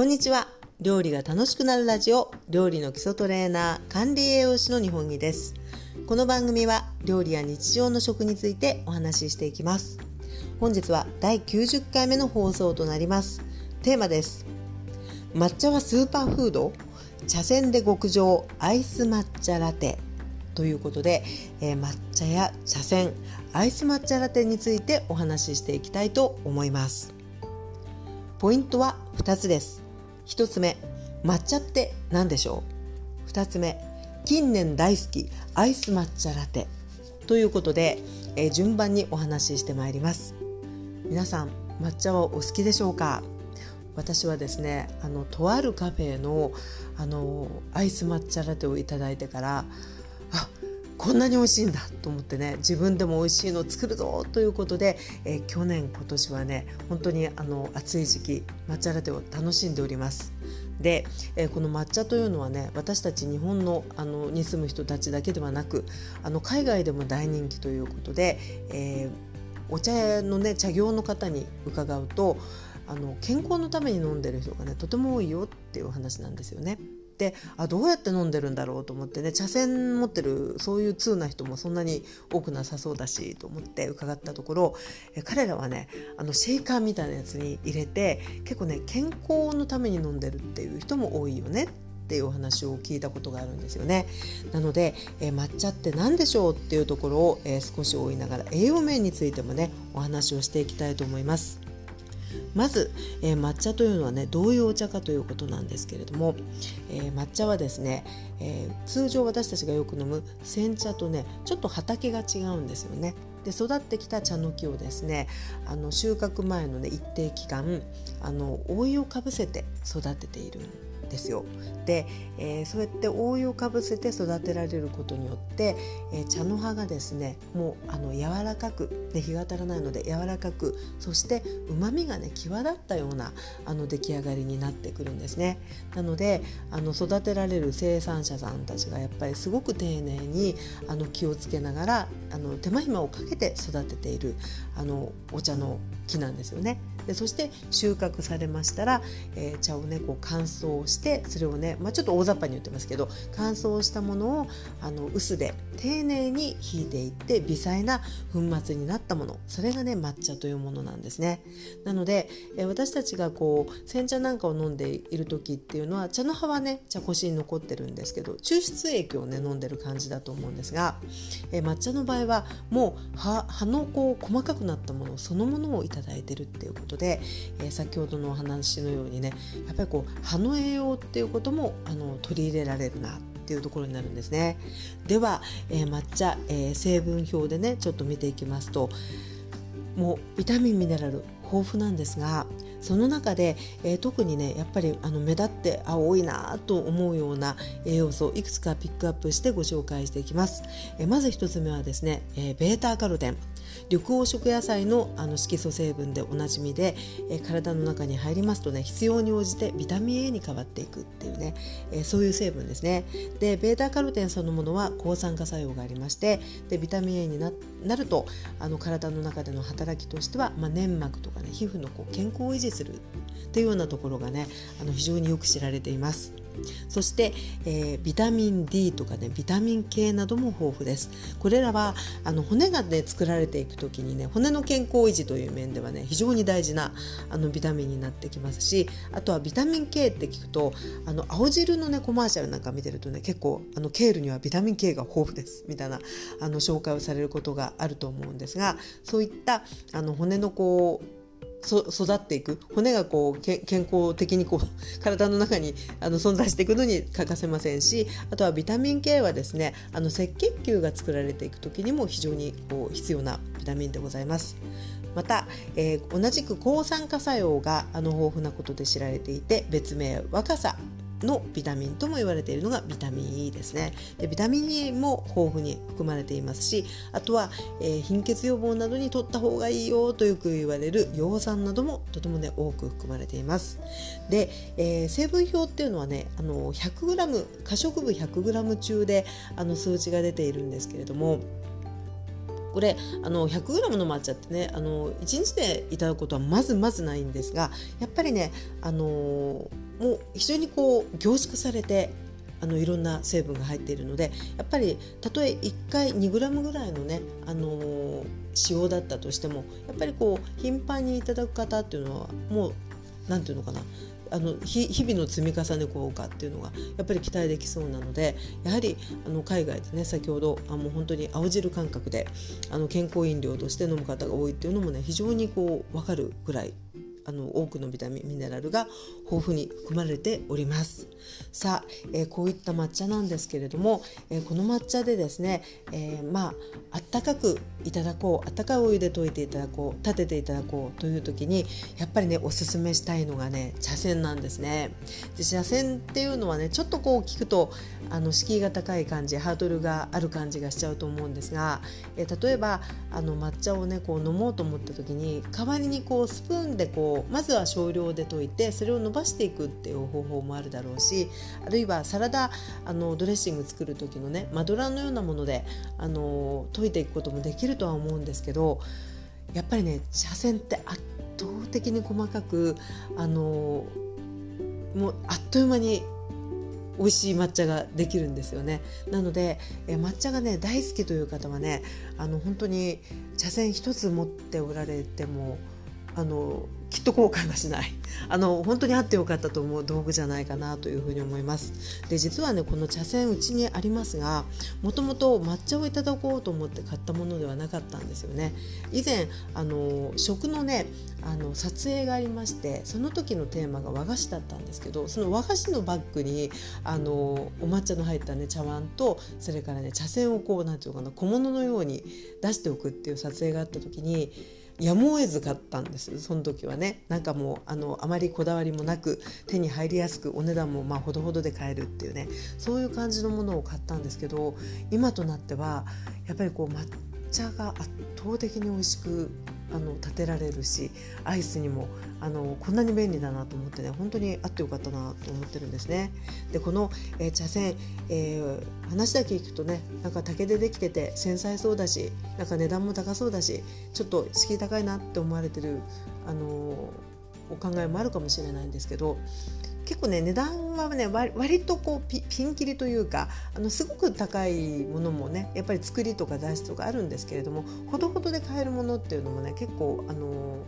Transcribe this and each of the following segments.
こんにちは。料理が楽しくなるラジオ料理の基礎トレーナー管理栄養士の日本木です。この番組は料理や日常の食についてお話ししていきます。本日は第90回目の放送となります。テーマです。抹茶はスーパーフード茶筅で極上アイス抹茶ラテ。ということで、えー、抹茶や茶筅アイス抹茶ラテについてお話ししていきたいと思います。ポイントは2つです。1つ目抹茶って何でしょう？2つ目近年大好きアイス抹茶ラテ。ということで、えー、順番にお話ししてまいります。皆さん抹茶はお好きでしょうか？私はですねあのとあるカフェのあのアイス抹茶ラテをいただいてからこんなに美味しいんだと思ってね自分でも美味しいのを作るぞということで、えー、去年今年はね本当にあの暑い時期抹茶ラテを楽しんでおります。で、えー、この抹茶というのはね私たち日本のあのに住む人たちだけではなくあの海外でも大人気ということで、えー、お茶屋のね茶業の方に伺うとあの健康のために飲んでる人がねとても多いよっていう話なんですよね。であどうやって飲んでるんだろうと思ってね茶筅持ってるそういう通な人もそんなに多くなさそうだしと思って伺ったところえ彼らはねあのシェイカーみたいなやつに入れて結構ね健康のために飲んでるっていう人も多いよねっていうお話を聞いたことがあるんですよね。なので、えー、抹茶って何でしょうっていうところを、えー、少し追いながら栄養面についてもねお話をしていきたいと思います。まず、えー、抹茶というのはねどういうお茶かということなんですけれども、えー、抹茶はですね、えー、通常私たちがよく飲む煎茶とねちょっと畑が違うんですよね。で育ってきた茶の木をですねあの収穫前のね一定期間あの覆いをかぶせて育てているんですよ。で、えー、そうやって覆いをかぶせて育てられることによって、えー、茶の葉がですねもうあの柔らかく、ね、日が当たらないので柔らかくそしてうまみがね際立ったようなあの出来上がりになってくるんですね。なのであの育てられる生産者さんたちがやっぱりすごく丁寧にあの気をつけながらあの手間暇をかけて育てているあのお茶の木なんですよね。でそして収穫されましたら、えー、茶をねこう乾燥してそれをね、まあ、ちょっと大雑把に言ってますけど乾燥したものをあの臼で丁寧にひいていって微細な粉末になったものそれがね抹茶というものなんですね。なので、え、私たちがこう煎茶なんかを飲んでいる時っていうのは茶の葉はね茶こしに残ってるんですけど抽出液をね飲んでる感じだと思うんですが、え、抹茶の場合はもう葉のこう細かくなったものそのものを頂いてるっていうことで、え、先ほどのお話のようにねやっぱりこう葉の栄養っていうこともあの取り入れられるなっていうところになるんですね。では、えー、抹茶、えー、成分表でねちょっと見ていきますともうビタミンミネラル豊富なんですがその中で、えー、特にねやっぱりあの目立ってあ多いなと思うような栄養素いくつかピックアップしてご紹介していきます。えー、まず1つ目はですね、えー、ベータカロテン緑黄色野菜のあの色素成分でおなじみで、えー、体の中に入りますとね必要に応じてビタミン A に変わっていくっていうね、えー、そういう成分ですねでベータカロテンそのものは抗酸化作用がありましてでビタミン A にななるとあの体の中での働きとしては、まあ、粘膜とかね皮膚のこう健康維持する。っていうようなところがねあの非常によく知られています。そして、えー、ビタミン D とかねビタミン K なども豊富です。これらはあの骨がね作られていく時にね骨の健康維持という面ではね非常に大事なあのビタミンになってきますしあとはビタミン K って聞くとあの青汁のねコマーシャルなんか見てるとね結構あのケールにはビタミン K が豊富です。みたいなあの紹介をされることがあると思うんですがそういったあの骨のこう育っていく骨がこう健康的にこう 体の中にあの存在していくのに欠かせませんしあとはビタミン K はですねあの赤血球が作られていく時にも非常にこう必要なビタミンでございます。また、えー、同じく抗酸化作用があの豊富なことで知られていて別名若さのビタミンとも言われているのがビタミン E ですね。でビタミン E も豊富に含まれていますしあとは、えー、貧血予防などにとった方がいいよとよく言われる葉酸などもとてもね多く含まれています。で、えー、成分表っていうのはねあの 100g 可食部 100g 中であの数値が出ているんですけれどもこれあの 100g の抹茶ってねあの1日でいただくことはまずまずないんですがやっぱりねあのもう非常にこう凝縮されてあのいろんな成分が入っているのでやっぱりたとえ1回 2g ぐらいのね、あのー、使用だったとしてもやっぱりこう頻繁にいただく方っていうのはもう何て言うのかなあの日々の積み重ね効果っていうのがやっぱり期待できそうなのでやはりあの海外でね先ほどあもう本当に青汁感覚であの健康飲料として飲む方が多いっていうのもね非常にこう分かるぐらいあの多くのビタミンミネラルが豊富に含まれております。さあ、えー、こういった抹茶なんですけれども、えー、この抹茶でですね、えー、まああったかくいただこうあったかいお湯で溶いていただこう立てていただこうという時にやっぱりねおすすめしたいのがね茶筅なんですね。で茶筅っていうのはねちょっとこう聞くとあの敷居が高い感じハードルがある感じがしちゃうと思うんですが、え例えばあの抹茶をねこう飲もうと思った時に代わりにこうスプーンでこうまずは少量で溶いてそれを伸ばしていくっていう方法もあるだろうしあるいはサラダあのドレッシング作る時のねマドラーのようなものであの溶いていくこともできるとは思うんですけどやっぱりね茶筅って圧倒的に細かくあのもうあっという間に美味しい抹茶ができるんですよね。なのでえ抹茶がね大好きという方はねあの本当に茶筅一つ持っておられてもあのきっと後悔はしない。あの本当にあってよかったと思う道具じゃないかなというふうに思います。で実はねこの茶筅うちにありますがもともと抹茶をいただこうと思って買ったものではなかったんですよね。以前あの食のねあの撮影がありましてその時のテーマが和菓子だったんですけどその和菓子のバッグにあのお抹茶の入ったね茶碗とそれからね茶筅をこう何て言うかな小物のように出しておくっていう撮影があった時にやむを得ず買ったんですその時はね。なんかもうあのあまりこだわりもなく手に入りやすくお値段もまあほどほどで買えるっていうね。そういう感じのものを買ったんですけど今となってはやっぱりこう抹茶が圧倒的に美味しくあの立てられるしアイスにもあのこんなに便利だなと思ってね本当にあってよかったなと思ってるんですね。でこの、えー、茶筅、えー、話だけ聞くとねなんか竹でできてて繊細そうだしなんか値段も高そうだしちょっと敷居高いなって思われてる、あのお考えもあるかもしれないんですけど結構ね値段はね割とこうピンキリというかあのすごく高いものもねやっぱり作りとか出しとかあるんですけれどもほどほどで買えるものっていうのもね結構あの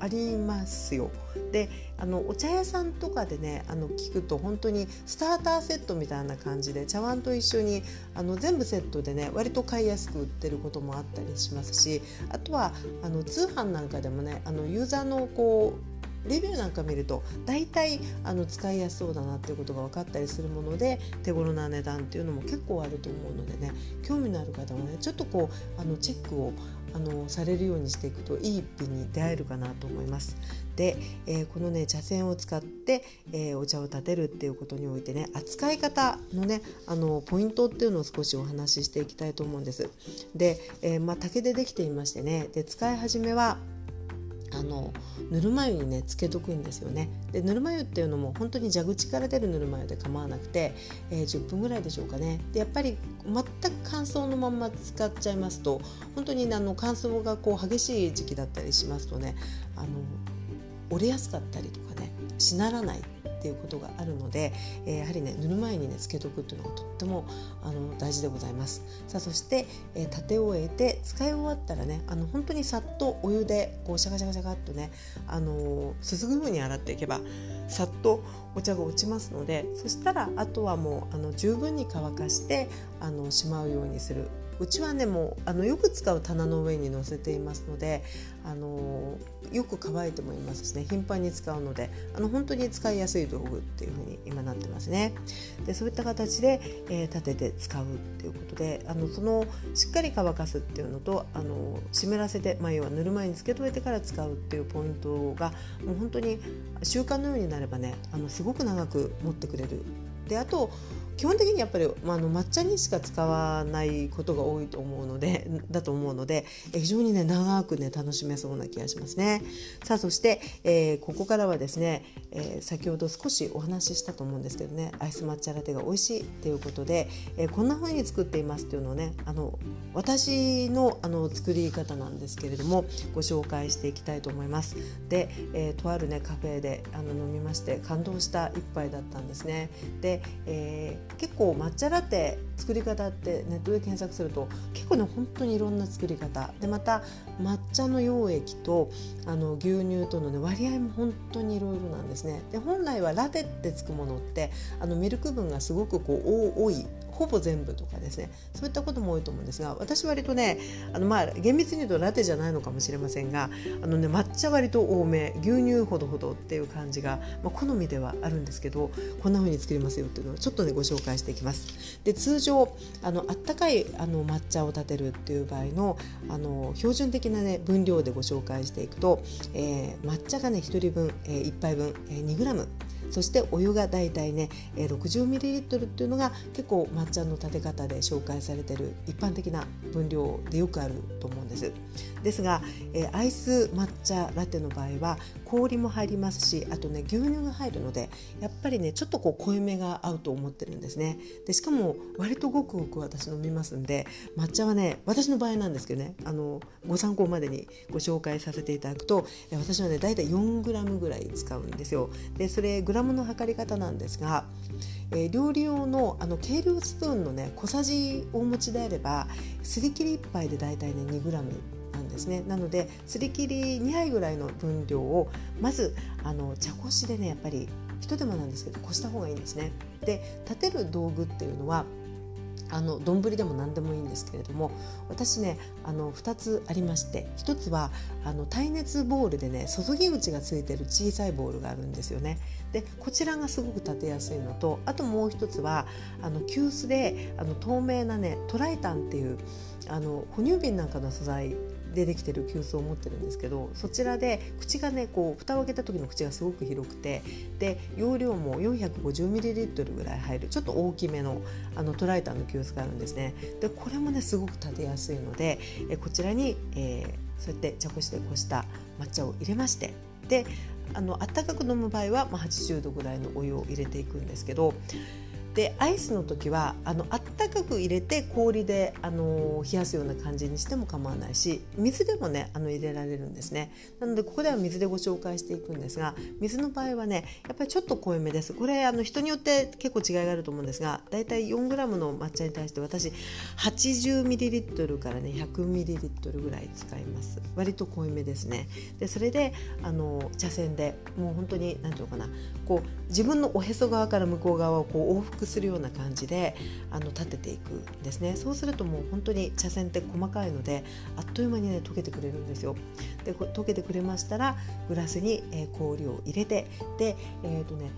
ありますよ。であのお茶屋さんとかでねあの聞くと本当にスターターセットみたいな感じで茶碗と一緒にあの全部セットでね割と買いやすく売ってることもあったりしますしあとはあの通販なんかでもねあのユーザーのこうレビューなんか見ると大体あの使いやすそうだなっていうことが分かったりするもので手頃な値段っていうのも結構あると思うのでね興味のある方はねちょっとこうあのチェックをあのされるようにしていくといい一品に出会えるかなと思います。で、えー、このね茶筅を使って、えー、お茶を立てるっていうことにおいてね扱い方のねあのポイントっていうのを少しお話ししていきたいと思うんです。で、えー、まあ、竹でできていましてねで使い始めはあのぬるま湯にねつけとくんですよね。でぬるま湯っていうのも本当に蛇口から出るぬるま湯で構わなくて、えー、10分ぐらいでしょうかね。でやっぱり全く乾燥のまんま使っちゃいますと本当にあの乾燥がこう激しい時期だったりしますとねあの折れやすかったりとかねしならないっていうことがあるので、えー、やはりね塗る前にねつけとくっていうのがとってもあの大事でございます。さあそして、えー、立て終えて使い終わったらねあの本当にさっとお湯でこうシャカシャカシャカっとねあのすすぐように洗っていけばさっとお茶が落ちますのでそしたらあとはもうあの十分に乾かしてあのしまうようにするうちはねもうあのよく使う棚の上に載せていますのであのよく乾いてもいますしね頻繁に使うのであの本当に使いやすい道具っていう風に今なってますね。でそういった形で、えー、立てて使うっていうことであのそのしっかり乾かすっていうのとあの湿らせて、まあ、要は塗る前につけといてから使うっていうポイントがもう本当に習慣のようになればねあのすごく長く持ってくれる。であと基本的にやっぱり、まあ、の抹茶にしか使わないことが多いと思うので だと思うので非常にね長くね楽しめそうな気がしますね。さあそして、えー、ここからはですね、えー、先ほど少しお話ししたと思うんですけどねアイス抹茶ラテが美味しいということで、えー、こんな風に作っていますっていうのをねあの私のあの作り方なんですけれどもご紹介していきたいと思います。で、えー、とあるねカフェであの飲みまして感動した一杯だったんですね。で、えー、結構抹茶ラテ作り方ってネットで検索すると結構ね本当にいろんな作り方。でまた抹茶の溶液とあの牛乳との、ね、割合も本当にいろいろなんですね。で本来はラテってつくものってあのミルク分がすごくこう多いほぼ全部とかですねそういったことも多いと思うんですが私割とねあのまあ厳密に言うとラテじゃないのかもしれませんがあのね抹茶割と多め牛乳ほどほどっていう感じが、まあ、好みではあるんですけどこんな風に作りますよっていうのをちょっとねご紹介していきます。で通常あのあったかいあの抹茶を立てるっていう場合のあの標準的なね分量でご紹介していくと、えー、抹茶がね1人分、えー、1杯分、えー、2g そしてお湯がだいたいね 60ml っていうのが結構抹茶の立て方で紹介されてる一般的な分量でよくあると思うんです。ですが、えアイス抹茶ラテの場合は氷も入りますしあとね牛乳が入るのでやっぱりねちょっとこう濃いめが合うと思ってるんですね。でしかも割とごくごく私飲みますんで抹茶はね私の場合なんですけどねあのご参考までにご紹介させていただくと私はねだいたい 4g ぐらい使うんですよ。でそれグラムの測り方なんですが、えー、料理用のあの計量スプーンのね小さじをお持ちであればすり切り1杯でだいたいね 2g なんですねなのですり切り2杯ぐらいの分量をまずあの茶こしでねやっぱり一手間なんですけどこした方がいいんですね。で立てる道具っていうのはあの丼でも何でもいいんですけれども私ねあの2つありまして1つはあの耐熱ボウルでね注ぎ口がついてる小さいボウルがあるんですよね。でこちらがすごく立てやすいのとあともう1つはあの急須であの透明なねトライタンっていうあの哺乳瓶なんかの素材でできてる急須を持ってるんですけどそちらで口がねこう蓋を開けた時の口がすごく広くてで容量も 450ml ぐらい入るちょっと大きめのあのトライターの急須があるんですね。でこれもねすごく立てやすいのでえこちらに、えー、そうやって茶こしでこした抹茶を入れましてであの温かく飲む場合は、まあ、80度ぐらいのお湯を入れていくんですけどでアイスの時はあのあったかく入れて氷であの冷やすような感じにしても構わないし水でもねあの入れられるんですね。なのでここでは水でご紹介していくんですが水の場合はねやっぱりちょっと濃いめです。これあの人によって結構違いがあると思うんですがだいたい 4g の抹茶に対して私 80ml からね 100ml ぐらい使います。割と濃いめですね。でそれであの茶筅でもう本当に何て言うのかなこう自分のおへそ側から向こう側をこう往復するような感じであの立てていくんですね。そうするともう本当に茶筅って細かいのであっという間にね溶けてくれるんですよ。で溶けてくれましたらグラスに、えー、氷を入れてでえっ、ー、とね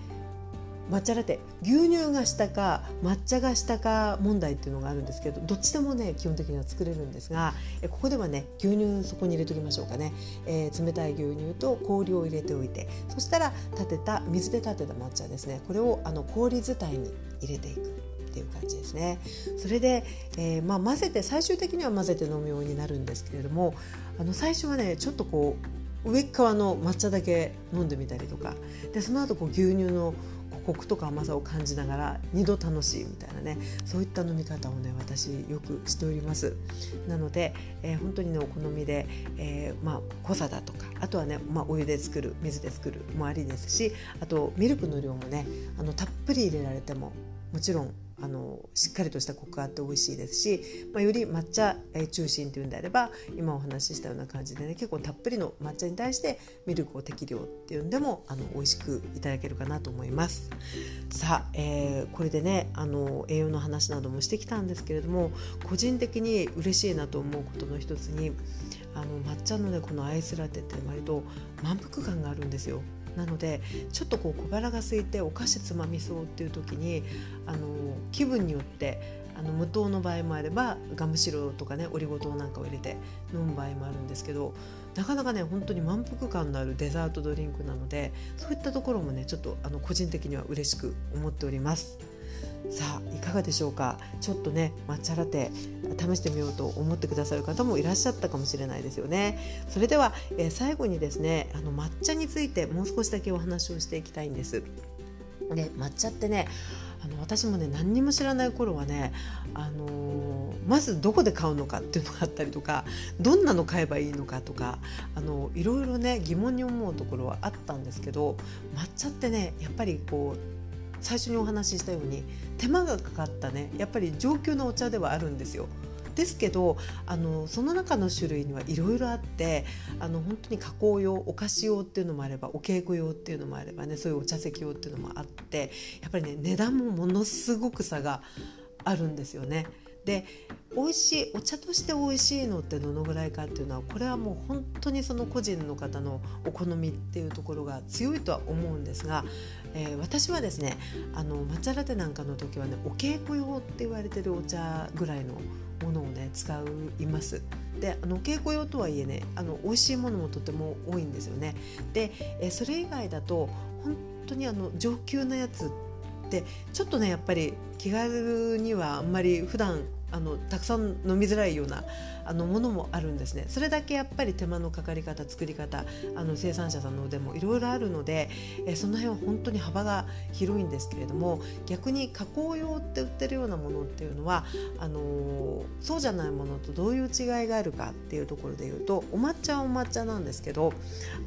抹茶ラテ牛乳が下か抹茶が下か問題っていうのがあるんですけどどっちでもね基本的には作れるんですがえここではね牛乳そこに入れときましょうかね、えー、冷たい牛乳と氷を入れておいてそしたら立てた水で立てた抹茶ですね。これをあの氷伝いに入れていくっていう感じですね。それで、えー、まあ、混ぜて最終的には混ぜて飲むようになるんですけれどもあの最初はねちょっとこう上側の抹茶だけ飲んでみたりとか。でその後こう牛乳のコクとか甘さを感じながら2度楽しいみたいなねそういった飲み方をね私よくしております。なので、えー、本当にねお好みで、えー、まあ、濃さだとかあとはね、まあ、お湯で作る水で作るもありですしあとミルクの量もねあのたっぷり入れられてももちろんあのしっかりとしたコクがあって美味しいですし、まあ、より抹茶中心というんであれば今お話ししたような感じでね結構たっぷりの抹茶に対してミルクを適量っていうんでもあの美味しくいただけるかなと思います。さあ、えー、これでねあの栄養の話などもしてきたんですけれども個人的に嬉しいなと思うことの一つにあの抹茶のねこのアイスラテって割と満腹感があるんですよ。なのでちょっとこう小腹が空いてお菓子つまみそうっていう時にあの気分によってあの無糖の場合もあればガムシロとかねオリゴ糖なんかを入れて飲む場合もあるんですけどなかなかね本当に満腹感のあるデザートドリンクなのでそういったところもねちょっとあの個人的には嬉しく思っております。さあいかがでしょうか？ちょっとね抹茶ラテ試してみようと思ってくださる方もいらっしゃったかもしれないですよね。それでは、えー、最後にですねあの抹茶についてもう少しだけお話をしていきたいんです。で抹茶ってねあの私もね何にも知らない頃はね、あのー、まずどこで買うのかっていうのがあったりとかどんなの買えばいいのかとかあのいろいろね疑問に思うところはあったんですけど抹茶ってねやっぱりこう最初にお話ししたように手間がかかったねやっぱり上級のお茶ではあるんですよ。ですけどあのその中の種類にはいろいろあってあの本当に加工用お菓子用っていうのもあればお稽古用っていうのもあればねそういうお茶席用っていうのもあってやっぱりね値段もものすごく差があるんですよね。で美味しいお茶として美味しいのってどのぐらいかっていうのはこれはもう本当にその個人の方のお好みっていうところが強いとは思うんですが、えー、私はですねあの抹茶ラテなんかの時はねお稽古用って言われてるお茶ぐらいのものをね使います。であの稽古用とはいえねあの美味しいものもとても多いんですよね。で、えー、それ以外だと本当にあの上級なやつってちょっとねやっぱり気軽にはあんまり普段あのたくさん飲みづらいようなあのものもあるんですね。それだけやっぱり手間のかかり方作り方あの生産者さんの腕もいろいろあるのでえその辺は本当に幅が広いんですけれども逆に加工用って売ってるようなものっていうのはあのそうじゃないものとどういう違いがあるかっていうところで言うとお抹茶はお抹茶なんですけど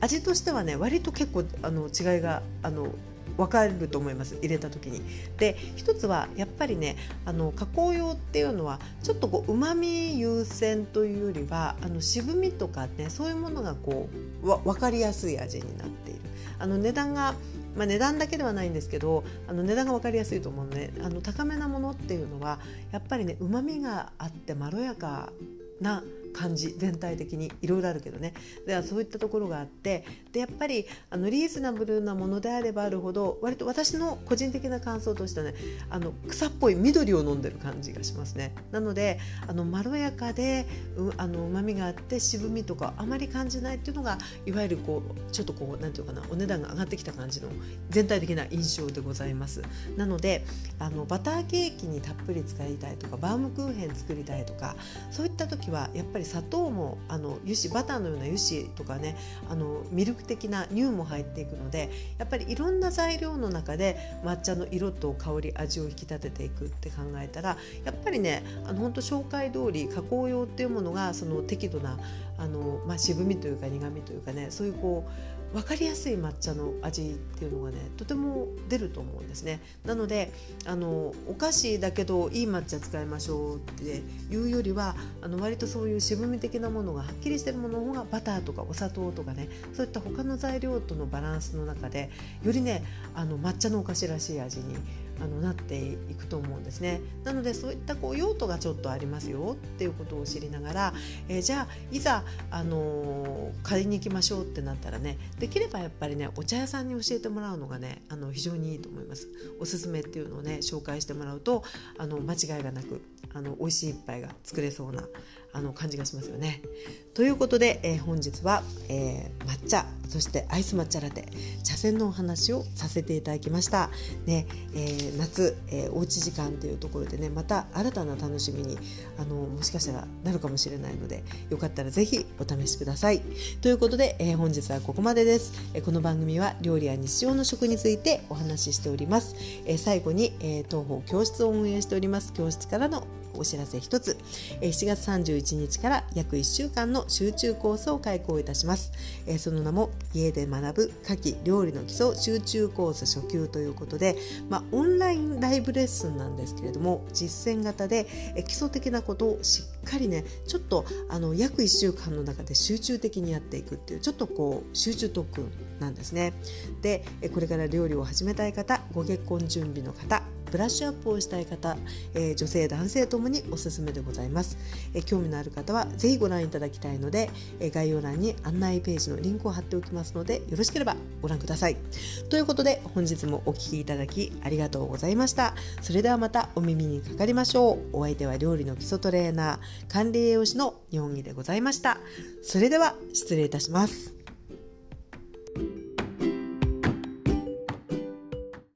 味としてはね割と結構あの違いがあの分かると思います入れた時に。で一つはやっぱりねあの加工用っていうのはちょっとこうまみ優先というよりはあの渋みとかねそういうものがこうわ分かりやすい味になっている。あの値段がまあ、値段だけではないんですけどあの値段が分かりやすいと思うのであの高めなものっていうのはやっぱりねうまみがあってまろやかな感じ全体的にいろいろあるけどね。ではそういったところがあってでやっぱりあのリーズナブルなものであればあるほど割と私の個人的な感想としてはねあの草っぽい緑を飲んでる感じがしますね。なのであのまろやかでうあの旨みがあって渋みとかあまり感じないっていうのがいわゆるこうちょっとこうなんていうかなお値段が上がってきた感じの全体的な印象でございます。なのであのバターケーキにたっぷり使いたいとかバームクーヘン作りたいとかそういった時はやっぱり砂糖もあの油脂バターのような油脂とかねあのミルク的な乳も入っていくのでやっぱりいろんな材料の中で抹茶の色と香り味を引き立てていくって考えたらやっぱりねあの本当紹介通り加工用っていうものがその適度なあの、まあ、渋みというか苦みというかねそういうこう分かりやすい抹茶の味っていうのがねとても出ると思うんですね。なのであのお菓子だけどいい抹茶使いましょうっていうよりはあの割とそういう渋み的なものがはっきりしてるものの方がバターとかお砂糖とかねそういった他の材料とのバランスの中でよりねあの抹茶のお菓子らしい味にあのなっていくと思うんですね。なのでそういったこう用途がちょっとありますよ。っていうことを知りながら、えー、じゃあいざ、あのー、買いに行きましょうってなったらねできればやっぱりねお茶屋さんに教えてもらうのがねあの非常にいいと思います。おすすめっていうのをね紹介してもらうとあの間違いがなくあの美味しい一杯が作れそうなあの感じがしますよね。ということで、えー、本日は、えー、抹茶そしてアイス抹茶ラテ茶筅のお話をさせていただきました。ねえー、夏、えー、おうち時間というところでねまた新たな楽しみにあのもしかしたらなるかもしれないのでよかったらぜひお試しください。ということで、えー、本日はここまでです、えー。この番組は料理や日常の食についてお話ししております。えー、最後に、えー、東方教室を運営しております教室からのお知らせ一つ、え7月31日から約1週間の集中コースを開講いたします、えその名も家で学ぶ夏季料理の基礎集中コース初級ということで、まあ、オンラインライブレッスンなんですけれども実践型で、え基礎的なことをしっかりねちょっとあの約1週間の中で集中的にやっていくっていうちょっとこう集中特訓なんですね。でこれから料理を始めたい方ご結婚準備の方ブラッシュアップをしたい方、えー、女性男性ともにおすすめでございます、えー、興味のある方はぜひご覧いただきたいので、えー、概要欄に案内ページのリンクを貼っておきますのでよろしければご覧ください。ということで本日もお聴きいただきありがとうございました。それではまたお耳にかかりましょう。お相手は料理の基礎トレーナー管理栄養士の日本木でございました。それでは失礼いたします。